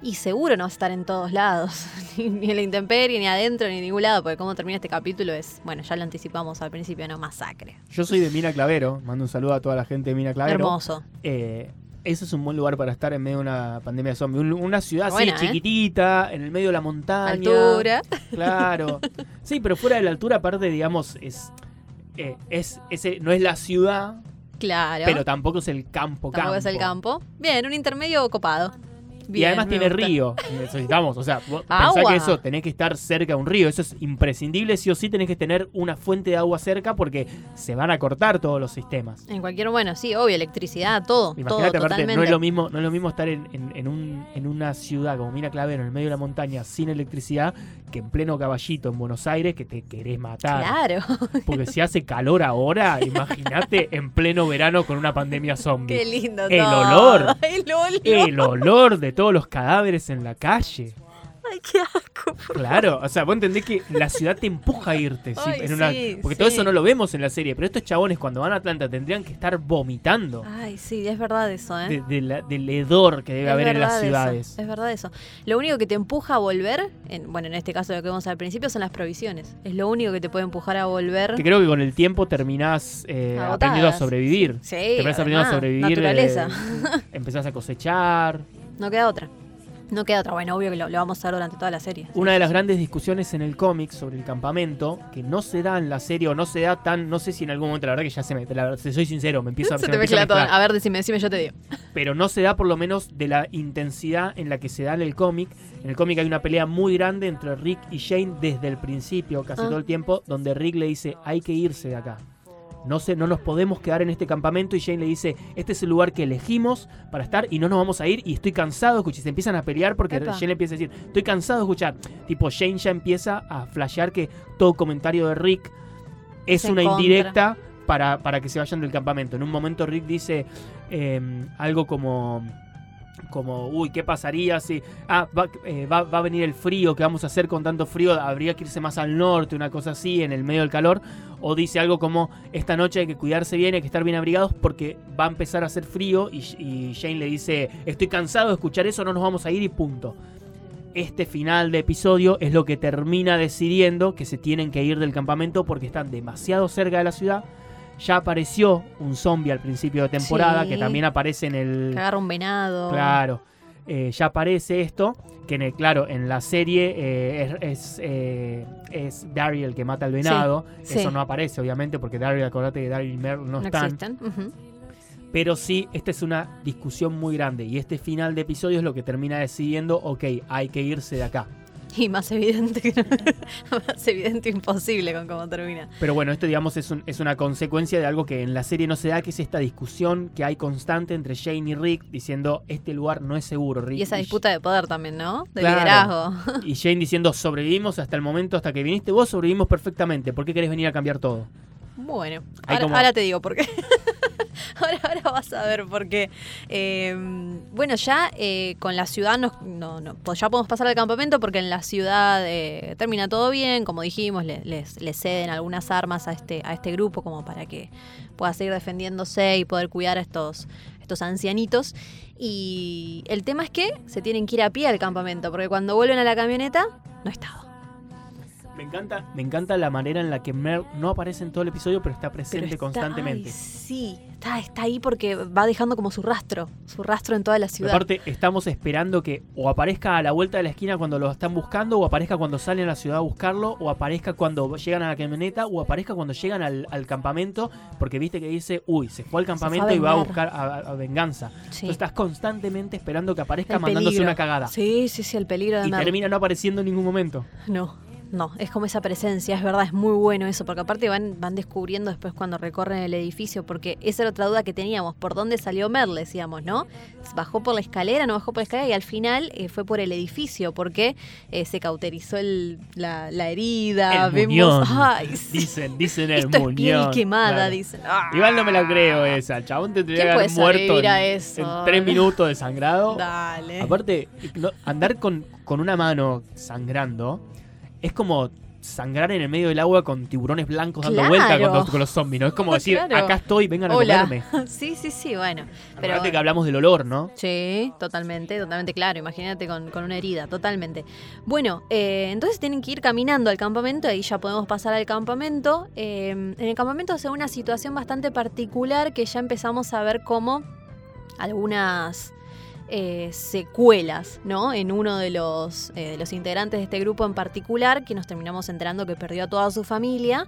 Y seguro no vas a estar en todos lados, <laughs> ni, ni en la intemperie, ni adentro, ni en ningún lado, porque cómo termina este capítulo es, bueno, ya lo anticipamos al principio, no masacre. Yo soy de Mina Clavero, mando un saludo a toda la gente de Mina Clavero. Hermoso. Eh, ese es un buen lugar para estar en medio de una pandemia zombie. Un- una ciudad Buena, así ¿eh? chiquitita, en el medio de la montaña. Altura. <laughs> Claro. Sí, pero fuera de la altura, aparte, digamos, es. eh, es ese, no es la ciudad, Claro. pero tampoco es el campo, Tampoco es el campo. Bien, un intermedio copado. Y además tiene gusta. río. <laughs> Necesitamos, o sea, pensá que eso tenés que estar cerca de un río. Eso es imprescindible. Sí o sí tenés que tener una fuente de agua cerca porque se van a cortar todos los sistemas. En cualquier, bueno, sí, obvio, electricidad, todo. Imagínate, aparte, no es lo mismo, no es lo mismo estar en, en- en un- en una ciudad como Mina Clavero, en el medio de la montaña, sin electricidad, que en pleno caballito en Buenos Aires, que te querés matar. Claro, <laughs> Porque si hace calor ahora, <laughs> imagínate en pleno verano con una pandemia zombie. qué lindo El todo. olor. El olor. El olor de todos los cadáveres en la calle. Ay, qué asco. Claro, o sea, vos entendés que la ciudad te empuja a irte. sí, Ay, en una- sí, porque todo eso no lo vemos en la serie, pero estos chabones cuando van a Atlanta tendrían que estar vomitando Ay, sí, es verdad eso, ¿eh? de- de la- del hedor que debe Es haber en las ciudades. eso, es verdad eso. Lo único que te empuja a volver, en, bueno, en este caso lo que vimos al principio, son las provisiones. Es lo único que te puede empujar a volver. Que creo que con el tiempo terminás eh, aprendiendo a sobrevivir. Sí, Terminás aprendiendo a sobrevivir. naturaleza. eh, <laughs> empezás a cosechar. No queda otra. No queda otra. Bueno, obvio que lo, lo vamos a ver durante toda la serie. Una de las grandes discusiones en el cómic sobre el campamento, que no se da en la serie o no se da tan, no sé si en algún momento, la verdad que ya se me, la verdad, si soy sincero, me empiezo a <laughs> Se me te empiezo a todo. A ver, decime, decime, yo te digo. <laughs> pero no se da por lo menos de la intensidad en la que se da en el cómic. En el cómic hay una pelea muy grande entre Rick y Shane desde el principio, casi Ah. todo el tiempo, donde Rick le dice, hay que irse de acá. No, sé, no nos podemos quedar en este campamento y Shane le dice, este es el lugar que elegimos para estar y no nos vamos a ir y estoy cansado de escuchar. Y se empiezan a pelear porque Epa. Shane le empieza a decir, estoy cansado de escuchar. Tipo, Shane ya empieza a flashear que todo comentario de Rick es una contra. indirecta para, para que se vayan del campamento. En un momento Rick dice eh, algo como como, uy, ¿qué pasaría si... Ah, va, eh, va- va a venir el frío, ¿qué vamos a hacer con tanto frío? Habría que irse más al norte, una cosa así, en el medio del calor. O dice algo como, esta noche hay que cuidarse bien, hay que estar bien abrigados porque va a empezar a hacer frío. Y, y Jane le dice, estoy cansado de escuchar eso, no nos vamos a ir y punto. Este final de episodio es lo que termina decidiendo que se tienen que ir del campamento porque están demasiado cerca de la ciudad. Ya apareció un zombie al principio de temporada Sí. que también aparece en el... Que agarra un venado. Claro. Eh, ya aparece esto, que en el- claro, en la serie eh, es, es, eh, es Daryl el que mata al venado. sí. Eso no aparece, obviamente, porque Daryl, acordate que Daryl y Merle no, No están. existen. Pero sí, esta es una discusión muy grande. Y este final de episodio es lo que termina decidiendo, ok, hay que irse de acá. <laughs> Y más evidente que <laughs> más evidente imposible con cómo termina. Pero bueno, esto digamos es, un- es una consecuencia de algo que en la serie no se da, que es esta discusión que hay constante entre Shane y Rick, diciendo, este lugar no es seguro, Rick. Y esa disputa de poder también, ¿no? De Claro. liderazgo. Y Jane diciendo, sobrevivimos hasta el momento, hasta que viniste vos, sobrevivimos perfectamente. ¿Por qué querés venir a cambiar todo? Bueno, ahora, como- ahora te digo por qué. <laughs> ahora, ahora vas a ver por qué. Eh, bueno, ya eh, con la ciudad nos- no, no, pues ya podemos pasar al campamento porque en la ciudad eh, termina todo bien, como dijimos, le- les, les ceden algunas armas a este, a este grupo como para que pueda seguir defendiéndose y poder cuidar a estos, estos ancianitos. Y el tema es que se tienen que ir a pie al campamento porque cuando vuelven a la camioneta no estaba. Me encanta, me encanta la manera en la que Mer no aparece en todo el episodio, pero está Pero presente está- constantemente. ay, sí, está, está ahí porque va dejando como su rastro, su rastro en toda la ciudad. Aparte, estamos esperando que o aparezca a la vuelta de la esquina cuando lo están buscando, o aparezca cuando salen a la ciudad a buscarlo, o aparezca cuando llegan a la camioneta, o aparezca cuando llegan al, al campamento, porque viste que dice, uy, se fue al fue campamento y va a buscar a, a venganza. Sí. Entonces estás constantemente esperando que aparezca El mandándose peligro. una cagada. Sí, sí, sí, el peligro de y termina no apareciendo en ningún momento. No, no, es como esa presencia, es verdad, es muy bueno eso, porque aparte van, van descubriendo después cuando recorren el edificio, porque esa era otra duda que teníamos, ¿por dónde salió Merle, decíamos, no? ¿Bajó por la escalera, no bajó por la escalera? Y al final eh, fue por el edificio, porque eh, se cauterizó el- la, la herida, El vemos... muñón. Ay, sí. Dicen, dicen el <laughs> Esto es piel muñón. quemada, Claro. dicen. Ah. Igual no me la creo esa. El chabón tendría ¿Quién que haber muerto en, eso? en tres minutos de sangrado. Dale. Aparte, no- andar con, con una mano sangrando es como sangrar en el medio del agua con tiburones blancos dando Claro. vuelta con los, con los zombies, ¿no? Es como <laughs> decir, Claro. acá estoy, vengan a Hola. comerme. <laughs> Sí, sí, sí, bueno. Pero Aparte que hablamos del olor, ¿no? Sí, totalmente, totalmente claro. Imagínate con, con una herida, totalmente. Bueno, eh, entonces tienen que ir caminando al campamento, ahí ya podemos pasar al campamento. Eh, en el campamento se ve una situación bastante particular que ya empezamos a ver como algunas eh, secuelas, ¿no? En uno de los, eh, de los integrantes de este grupo en particular, que nos terminamos enterando que perdió a toda su familia.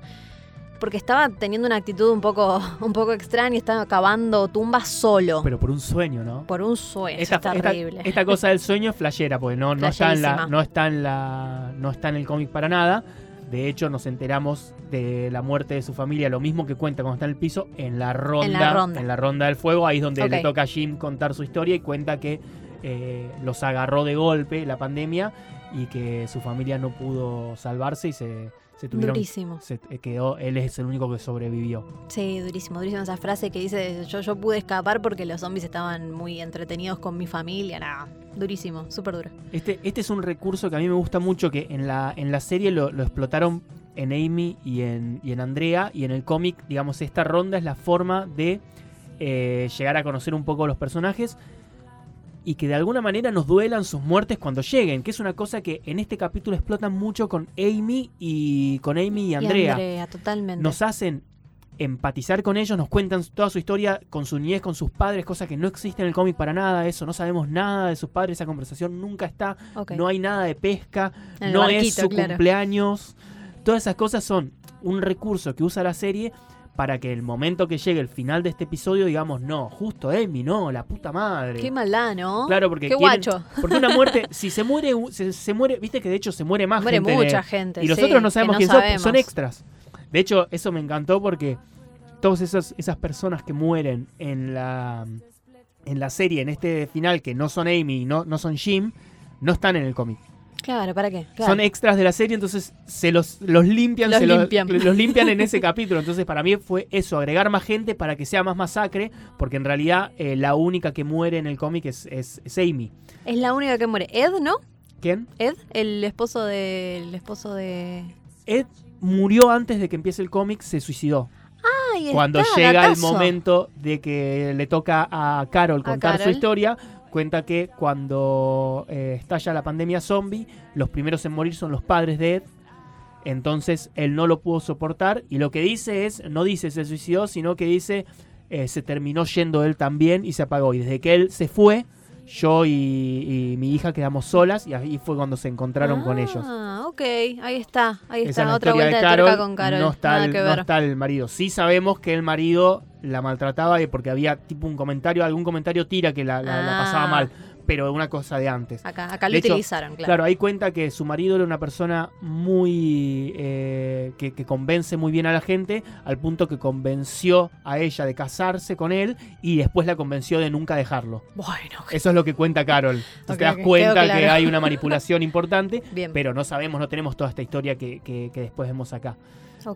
Porque estaba teniendo una actitud un poco, <laughs> un poco extraña, estaba cavando tumbas solo. Pero por un sueño, ¿no? Por un sueño, Esta, es terrible. esta cosa del sueño es flashera, porque no, no, está en la, no, está en la, no está en el cómic para nada. De hecho, nos enteramos de la muerte de su familia, lo mismo que cuenta cuando está en el piso, en la ronda, En la ronda. en la ronda del fuego. Ahí es donde le toca a Jim contar su historia y cuenta que eh, los agarró de golpe la pandemia y que su familia no pudo salvarse y se, se tuvieron. Durísimo. Se eh, quedó, él es el único que sobrevivió. Sí, durísimo, durísimo esa frase que dice yo, yo pude escapar porque los zombies estaban muy entretenidos con mi familia. Nah, durísimo, súper duro. Este, este es un recurso que a mí me gusta mucho, que en la, en la serie lo, lo explotaron en Amy y en, y en Andrea, y en el cómic, digamos, esta ronda es la forma de eh, llegar a conocer un poco los personajes y que de alguna manera nos duelan sus muertes cuando lleguen, que es una cosa que en este capítulo explotan mucho con Amy y con Amy y Andrea. Y Andrea, totalmente. Nos hacen empatizar con ellos, nos cuentan toda su historia con su niñez, con sus padres, cosa que no existe en el cómic para nada, eso, no sabemos nada de sus padres, esa conversación nunca está, no hay nada de pesca, no es su claro. cumpleaños, todas esas cosas son un recurso que usa la serie para que el momento que llegue el final de este episodio digamos, no, justo Amy, no, la puta madre. Qué maldad, ¿no? Claro, porque Qué quieren- guacho. Porque una muerte, <laughs> si se muere, se, se muere, viste que de hecho se muere más Muere gente. de- mucha gente. y los sí, otros no sabemos quién son, son extras. De hecho, eso me encantó porque todas esas, esas personas que mueren en la, en la serie, en este final, que no son Amy y no, no son Jim, no están en el cómic. Claro, ¿para qué? Claro. Son extras de la serie, entonces se los, los limpian, Los se limpian. <laughs> los limpian en ese <laughs> capítulo. Entonces, para mí fue eso, agregar más gente para que sea más masacre, porque en realidad eh, la única que muere en el cómic es, es, es Amy. Es la única que muere. Ed, ¿no? ¿Quién? Ed, el esposo de. El esposo de. Ed murió antes de que empiece el cómic, se suicidó. Ay, Cuando está, llega el momento de que le toca a Carol contar su Carol. historia, cuenta que cuando eh, estalla la pandemia zombie, los primeros en morir son los padres de Ed. Entonces él no lo pudo soportar y lo que dice es, no dice se suicidó, sino que dice eh, se terminó yendo él también y se apagó. Y desde que él se fue, yo y, y mi hija quedamos solas y ahí fue cuando se encontraron con ellos. Ok, ahí está, ahí Esa está, otra vuelta de Carol. con Carol. No, está el, que no está el marido. Sí sabemos que el marido la maltrataba y porque había tipo un comentario, algún comentario tira que la, la- la pasaba Ah. mal, pero una cosa de antes. Acá, acá lo hecho, utilizaron, claro. Claro, ahí cuenta que su marido era una persona muy. eh, que, que convence muy bien a la gente, al punto que convenció a ella de casarse con él y después la convenció de nunca dejarlo. Bueno, Eso es lo que cuenta Carol. Entonces <laughs> te das cuenta que hay una <laughs> manipulación importante, bien. pero no sabemos, no tenemos toda esta historia que, que- que después vemos acá.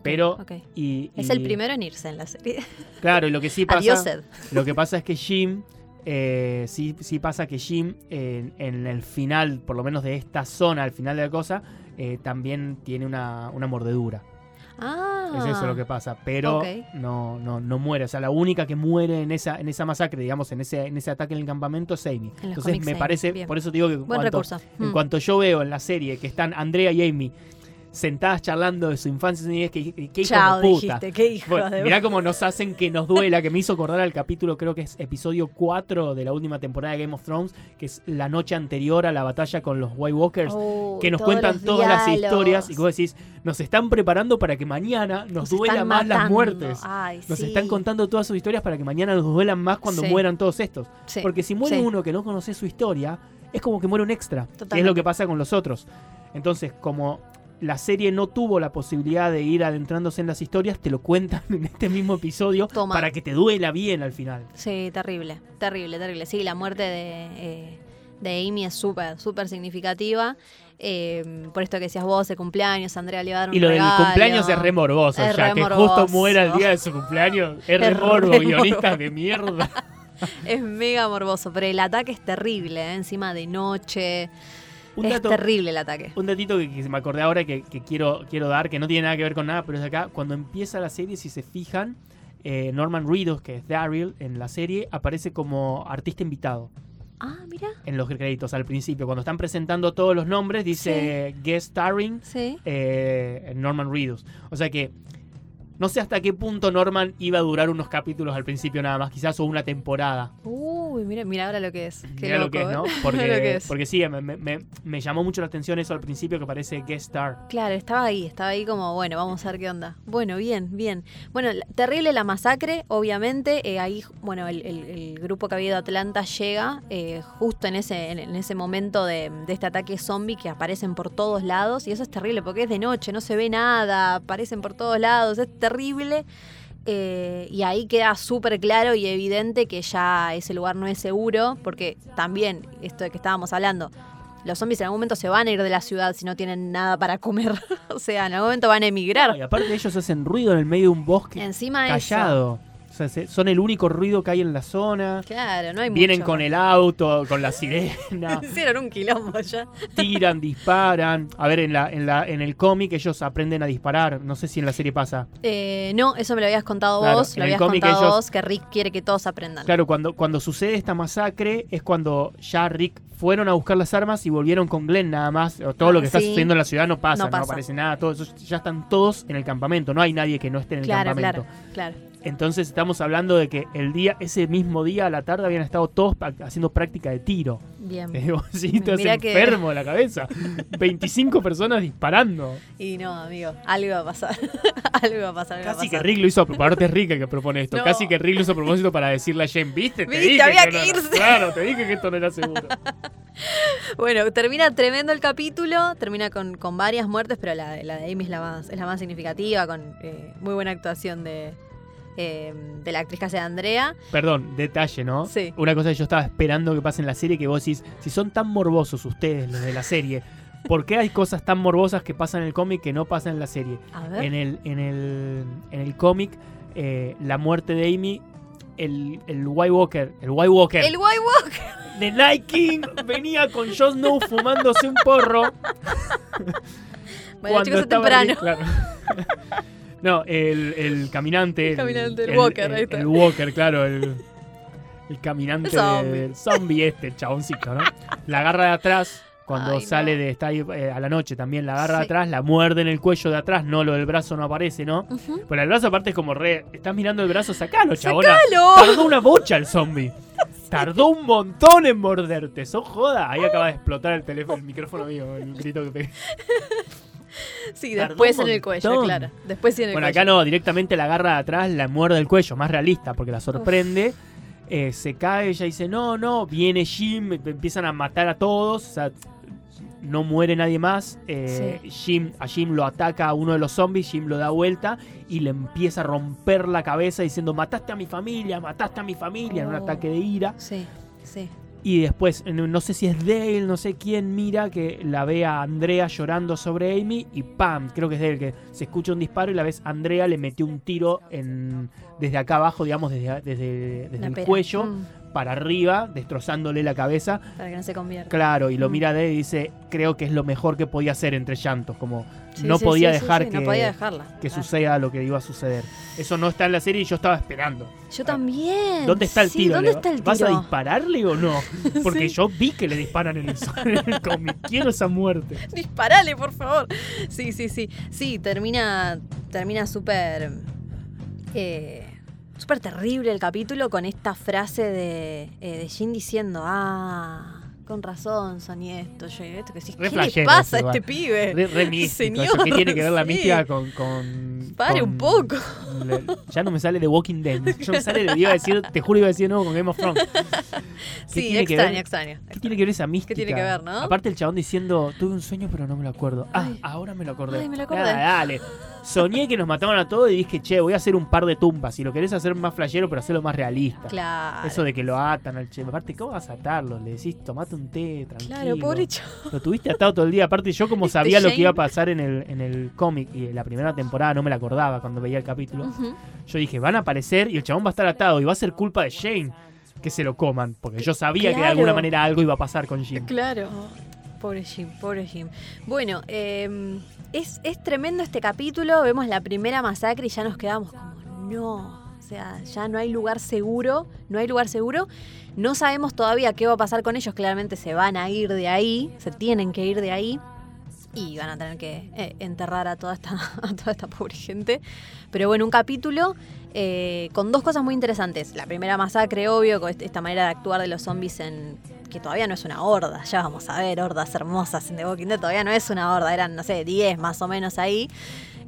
pero-. Y, Es el primero en irse en la serie. Claro, y lo que sí <laughs> pasa. Adiós, Ed. Lo que pasa es que Jim, eh, sí, sí pasa que Jim, en, en el final, por lo menos de esta zona, al final de la cosa, eh, también tiene una, una mordedura. Ah. Es eso lo que pasa. Pero no, no, no muere. O sea, la única que muere en esa, en esa masacre, digamos, en ese, en ese ataque en el campamento es Amy. Entonces me Amy, parece, bien. por eso digo que en cuanto, recurso. en Mm. cuanto yo veo en la serie que están Andrea y Amy sentadas charlando de su infancia y su niñez, que, que, Chao, de puta. dijiste, qué hijo Bueno, de mirá cómo nos hacen que nos duela, que me hizo acordar al capítulo, creo que es episodio 4 de la última temporada de Game of Thrones, que es la noche anterior a la batalla con los White Walkers, Oh, que nos cuentan todas las historias y vos decís, nos están preparando para que mañana nos, Nos duela más las muertes. Ay, Nos sí. están contando todas sus historias para que mañana nos duelan más cuando Sí. mueran todos estos. Sí, Porque si muere uno que no conoce su historia, es como que muere un extra. Que es lo que pasa con los otros. Entonces, como la serie no tuvo la posibilidad de ir adentrándose en las historias, te lo cuentan <laughs> en este mismo episodio Toma. para que te duela bien al final. Sí, terrible, terrible, terrible. Sí, la muerte de, eh, de Amy es súper, súper significativa. Eh, por esto que decías vos, de cumpleaños, Andrea le va a dar un Y lo del regalo. cumpleaños es re morboso, Es ya re que morboso. justo muera el día de su cumpleaños. <laughs> Es Es morbo, re guionistas morbo. de mierda. <laughs> Es mega morboso, pero el ataque es terrible, ¿eh? encima de noche. Un es dato, terrible el ataque. un datito que, que me acordé ahora que, que quiero, quiero dar, que no tiene nada que ver con nada, pero es acá. Cuando empieza la serie, si se fijan, eh, Norman Reedus, que es Daryl en la serie, aparece como artista invitado. Ah, mira. en los créditos al principio. Cuando están presentando todos los nombres, dice guest starring Sí. eh, Norman Reedus. O sea que no sé hasta qué punto Norman iba a durar unos capítulos al principio nada más, quizás o una temporada. Uy, mira, mira ahora lo que es. Qué <laughs> Mira lo loco, que es, ¿eh? ¿no? Porque, lo que es. porque sí, me, me- me- me llamó mucho la atención eso al principio que parece guest star. Claro, estaba ahí, estaba ahí como, bueno, vamos a ver qué onda. Bueno, bien, bien. Bueno, terrible la masacre, obviamente. eh, ahí, bueno, el, el- el grupo que había ido a Atlanta llega eh, justo en ese, en, en ese momento de, de este ataque zombie que aparecen por todos lados. Y eso es terrible porque es de noche, no se ve nada, aparecen por todos lados, es terrible. Eh, y ahí queda súper claro y evidente que ya ese lugar no es seguro, porque también, esto de que estábamos hablando, los zombies en algún momento se van a ir de la ciudad si no tienen nada para comer. <laughs> o sea, en algún momento van a emigrar. Y aparte ellos hacen ruido en el medio de un bosque Encima de eso. Callado. O sea, se- son el único ruido que hay en la zona. Claro, no hay Vienen mucho. con el auto, con la sirena, <laughs> Hicieron un quilombo ya. tiran, disparan. A ver, en la, en la, en el cómic ellos aprenden a disparar. No sé si en la serie pasa. Eh, no, eso me lo habías contado Claro, vos. Lo el habías cómic contado ellos- vos que Rick quiere que todos aprendan. Claro, cuando, cuando sucede esta masacre es cuando ya Rick fueron a buscar las armas y volvieron con Glenn nada más. O todo Ah, lo que está sí. sucediendo en la ciudad no pasa, No aparece nada. Todo eso, ya están todos en el campamento. No hay nadie que no esté en el claro, campamento. claro, claro. Entonces estamos hablando de que el día, ese mismo día a la tarde habían estado todos haciendo práctica de tiro. Bien. <laughs> Sí, estás que- enfermo de la cabeza. 25 personas disparando. Y no, amigo, algo va a pasar. <laughs> algo va a pasar. va a Casi que pasar. Rick lo hizo a propósito. Es Rick el que propone esto. <laughs> No. Casi que Rick lo hizo a propósito para decirle a Jane, ¿viste? Te Viste, dije había que, que no era- irse". Claro, te dije que esto no era seguro. Bueno, termina tremendo el capítulo, termina con, con varias muertes, pero la, la de Amy es la más, es la más significativa, con eh, muy buena actuación de, eh, de la actriz que hace de Andrea. Perdón, detalle, ¿no? Sí. Una cosa que yo estaba esperando que pase en la serie, que vos decís, si son tan morbosos ustedes, los de la serie, <laughs> ¿por qué hay cosas tan morbosas que pasan en el cómic que no pasan en la serie? A ver. En el, en el, en el cómic, eh, la muerte de Amy, el, el White Walker, el White Walker El White Walker. de Night King venía con Jon Snow fumándose un porro. <laughs> Bueno, chicos, es temprano. Claro. <laughs> No, el, el caminante. El caminante, el Walker, ahí está. el Walker, claro, el, el caminante El zombie. de- del zombie este, el chaboncito, ¿no? La agarra de atrás, cuando Ay, no. sale de. Está ahí eh, a la noche también, la agarra de atrás, la muerde en el cuello de atrás, no, lo del brazo no aparece, ¿no? Ujú. Pero el brazo aparte es como re. Estás mirando el brazo, sacalo, chabona. ¡Sacalo! Tardó una bocha el zombie. <laughs> Tardó un montón en morderte. Sos joda. Ahí acaba de explotar el teléfono, el micrófono mío, el grito que pegué. <laughs> <laughs> Sí, después en el cuello, claro. Después sí en el Bueno, cuello. acá no, directamente la agarra de atrás, la muerde el cuello, más realista, porque la sorprende. Eh, se cae, ella dice, no, no, viene Jim, em- empiezan a matar a todos, o sea, no muere nadie más. Eh, Jim, a Jim lo ataca a uno de los zombies, Jim lo da vuelta y le empieza a romper la cabeza diciendo, mataste a mi familia, mataste a mi familia, en un Oh. ataque de ira. Sí, sí. Y después, no sé si es Dale, no sé quién mira que la ve a Andrea llorando sobre Amy y ¡pam! Creo que es Dale, que se escucha un disparo y la ves Andrea le metió un tiro en, desde acá abajo, digamos, desde, desde, el pera. cuello Mm, para arriba, destrozándole la cabeza. para que no se convierta. Claro, y lo Mm. mira Dale y dice, creo que es lo mejor que podía hacer entre llantos, como Sí, no sí, podía sí, dejar que, No podía dejarla. que claro. suceda lo que iba a suceder. Eso no está en la serie y yo estaba esperando. Yo también. ¿Dónde está el tiro? ¿Dónde ¿Le- está el ¿Vas a dispararle o no? <laughs> Porque yo vi que le disparan en el, <laughs> en el cómic. Quiero esa muerte. Disparale, por favor. Sí, sí, sí. Sí, termina. Termina súper. Eh, súper terrible el capítulo con esta frase de, eh, de Jin diciendo: Ah, con razón, soñé esto, yo esto. Que decís, ¿Qué le pasa a este pibe? Re, re místico. Señor, eso. ¿Qué tiene que ver la sí. mística con. con Pare con- un poco. le- ya no me sale de Walking Dead. Ya me sale de. Iba a decir, te juro, iba a decir no con Game of Thrones. <laughs> ¿Qué Sí, extraño, extraño. ¿Qué tiene que ver esa mística? tiene que ver, no? Aparte el chabón diciendo, tuve un sueño pero no me lo acuerdo. Ah, Ay. ahora me lo acordé. Ay, me lo acordé. Dale. Soñé que nos mataban a todos y dije, che, voy a hacer un par de tumbas. Si lo querés hacer más flashero, pero hacerlo más realista. Claro. Eso de que lo atan al che. Aparte, ¿cómo vas a atarlo? Le decís, tomate un té, tranquilo. Claro, pobre chavo. Lo tuviste atado todo el día. Aparte, yo como Este sabía lo que iba a pasar en el, en el cómic y en la primera temporada no me la acordaba cuando veía el capítulo. Yo dije, van a aparecer y el chabón va a estar atado y va a ser culpa de Shane que se lo coman. Porque yo sabía que de alguna manera algo iba a pasar con Jim. Claro. Pobre Jim, pobre Jim. Bueno, eh, es, es tremendo este capítulo. Vemos la primera masacre y ya nos quedamos como, no. O sea, ya no hay lugar seguro. No hay lugar seguro. No sabemos todavía qué va a pasar con ellos. Claramente se van a ir de ahí. Se tienen que ir de ahí. Y van a tener que eh, enterrar a toda, esta, <laughs> a toda esta pobre gente. Pero bueno, un capítulo eh, con dos cosas muy interesantes. La primera masacre, obvio, con est- esta manera de actuar de los zombies en. que todavía no es una horda. Ya vamos a ver, hordas hermosas en The Walking Dead. Todavía no es una horda, eran, no sé, 10 más o menos ahí.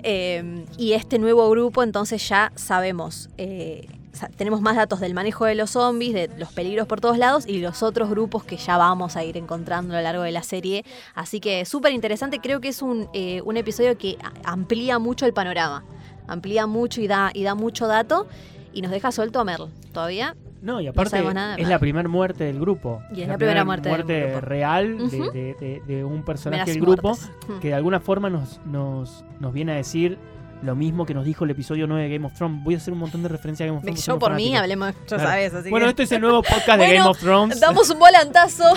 Eh, y este nuevo grupo, entonces ya sabemos. eh, tenemos más datos del manejo de los zombies, de los peligros por todos lados y los otros grupos que ya vamos a ir encontrando a lo largo de la serie. Así que súper interesante, creo que es un, eh, un episodio que amplía mucho el panorama. Amplía mucho y da, y da mucho dato y nos deja suelto a Merle. Todavía No, y aparte sabemos nada es la primera muerte del grupo. Y es la primera muerte del grupo. real de- de, de- de un personaje del grupo muertes. Que de alguna forma nos, nos, nos viene a decir lo mismo que nos dijo el episodio 9 de Game of Thrones. Voy a hacer un montón de referencias a Game of Thrones. Yo por mí, hablemos, ya Claro. sabes, así Bueno, que... este es el nuevo podcast de Bueno, Game of Thrones. Damos un volantazo. <laughs>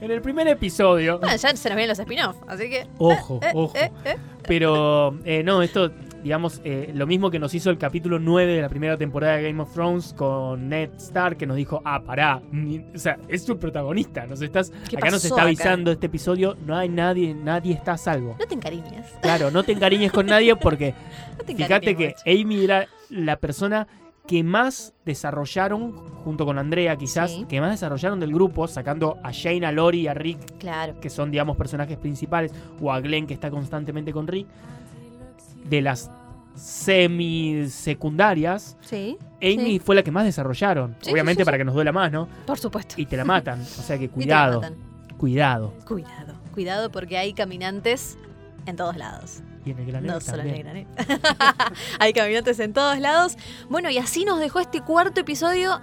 En el primer episodio. Bueno, ya se nos vienen los spin-off, así que... Ojo, eh, ojo. eh, eh. Pero eh, no, esto, digamos, eh, lo mismo que nos hizo el capítulo 9 de la primera temporada de Game of Thrones con Ned Stark, que nos dijo, ah, pará, ni- o sea, es tu protagonista, nos estás, ¿Qué acá nos está acá? avisando este episodio, no hay nadie, nadie está a salvo. No te encariñes. Claro, no te encariñes con nadie porque <laughs> No fíjate que mucho. Amy era la persona que más desarrollaron, junto con Andrea quizás, Sí. que más desarrollaron del grupo, sacando a Shane, a Lori y a Rick Claro. que son, digamos, personajes principales, o a Glenn, que está constantemente con Rick, de las semi-secundarias, Sí, Amy Sí. fue la que más desarrollaron. Sí, Obviamente para que nos duela más, ¿no? por supuesto. Y te la matan. O sea que <laughs> cuidado, cuidado. Cuidado, cuidado porque hay caminantes en todos lados. Y en el granero No solo en el granero. <laughs> hay caminantes en todos lados. Bueno, y así nos dejó este cuarto episodio.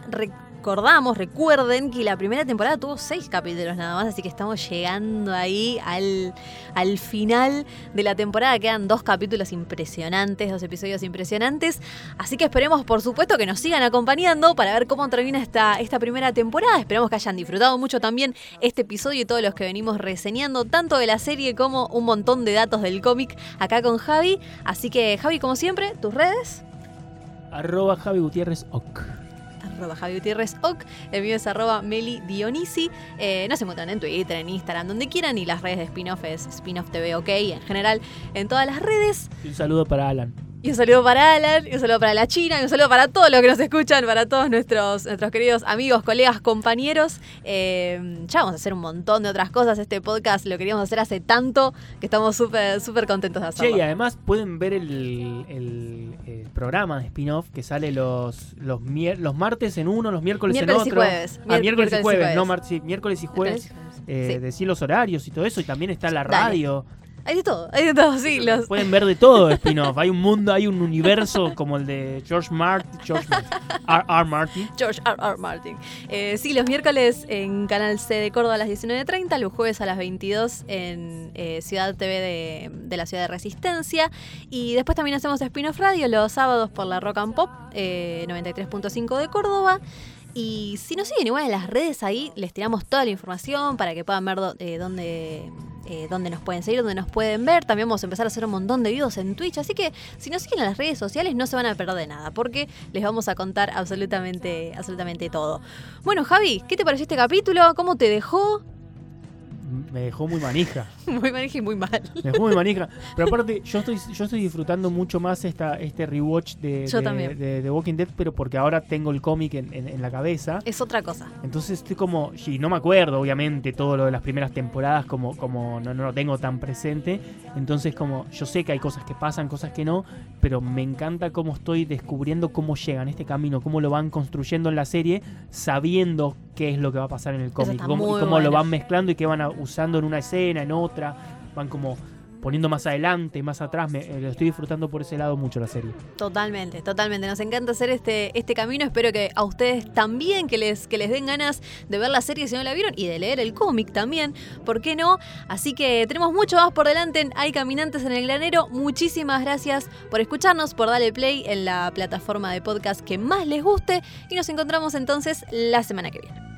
Recordamos, recuerden que la primera temporada tuvo seis capítulos nada más, así que estamos llegando ahí al, al final de la temporada. Quedan dos capítulos impresionantes, dos episodios impresionantes. Así que esperemos, por supuesto, que nos sigan acompañando para ver cómo termina esta, esta primera temporada. Esperemos que hayan disfrutado mucho también este episodio y todos los que venimos reseñando, tanto de la serie como un montón de datos del cómic acá con Javi. Así que, Javi, como siempre, tus redes. Javi Gutiérrez. Arroba Javi Gutiérrez Oc, el mío es arroba Meli. Eh, nos encuentran en Twitter, en Instagram, donde quieran. Y las redes de spin-off es spin-off TV OK, en general, en todas las redes. Un saludo para Alan. Y un saludo para Alan, y un saludo para la China, y un saludo para todos los que nos escuchan, para todos nuestros, nuestros queridos amigos, colegas, compañeros. Eh, ya vamos a hacer un montón de otras cosas. Este podcast lo queríamos hacer hace tanto que estamos súper, súper contentos de hacerlo. y además pueden ver el, el- el programa de spin-off que sale los, los, mier- los martes en uno, los miércoles, Miércoles y en otro. jueves. Ah, miércoles, y jueves, no jueves. mar- sí, miércoles y jueves. eh, Sí. Decir los horarios y todo eso. Y también está la Dale. Hay de todo, hay de todo, sí. Los, Pueden ver de todo spin-off. Hay un mundo, hay un universo como el de George Martin. George Martin. R. R. Martin. George R. R. Martin. Eh, sí, los miércoles en Canal C de Córdoba a las 19.30, los jueves a las 22 en eh, Ciudad TV de, de la Ciudad de Resistencia. Y después también hacemos spin-off radio los sábados por la Rock and Pop eh, 93.5 de Córdoba. Y si nos siguen igual en las redes ahí, les tiramos toda la información para que puedan ver eh, dónde, eh, dónde nos pueden seguir, dónde nos pueden ver. También vamos a empezar a hacer un montón de videos en Twitch. Así que si nos siguen en las redes sociales no se van a perder de nada, porque les vamos a contar absolutamente, absolutamente todo. Bueno, Javi, ¿qué te pareció este capítulo? ¿Cómo te dejó? Me dejó muy manija. <laughs> Muy mal y muy mal. Me dejó muy manija. Pero aparte, yo estoy, yo estoy disfrutando mucho más esta, este rewatch de, Yo de, también. de- de Walking Dead, pero porque ahora tengo el cómic en, en- en la cabeza. Es otra cosa. Entonces estoy como, y no me acuerdo obviamente todo lo de las primeras temporadas como, como no, no lo tengo tan presente, entonces como yo sé que hay cosas que pasan, cosas que no, pero me encanta cómo estoy descubriendo cómo llegan este camino, cómo lo van construyendo en la serie, sabiendo qué es lo que va a pasar en el cómic, cómo, y cómo bueno. lo van mezclando y qué van a- usando en una escena, en otra, van como poniendo más adelante, más atrás, me, eh, lo estoy disfrutando por ese lado mucho la serie. Totalmente, totalmente. Nos encanta hacer este, este camino. Espero que a ustedes también, que les, que les den ganas de ver la serie si no la vieron y de leer el cómic también. ¿Por qué no? Así que tenemos mucho más por delante en Hay Caminantes en el Granero. Muchísimas gracias por escucharnos, por darle play en la plataforma de podcast que más les guste. Y nos encontramos entonces la semana que viene.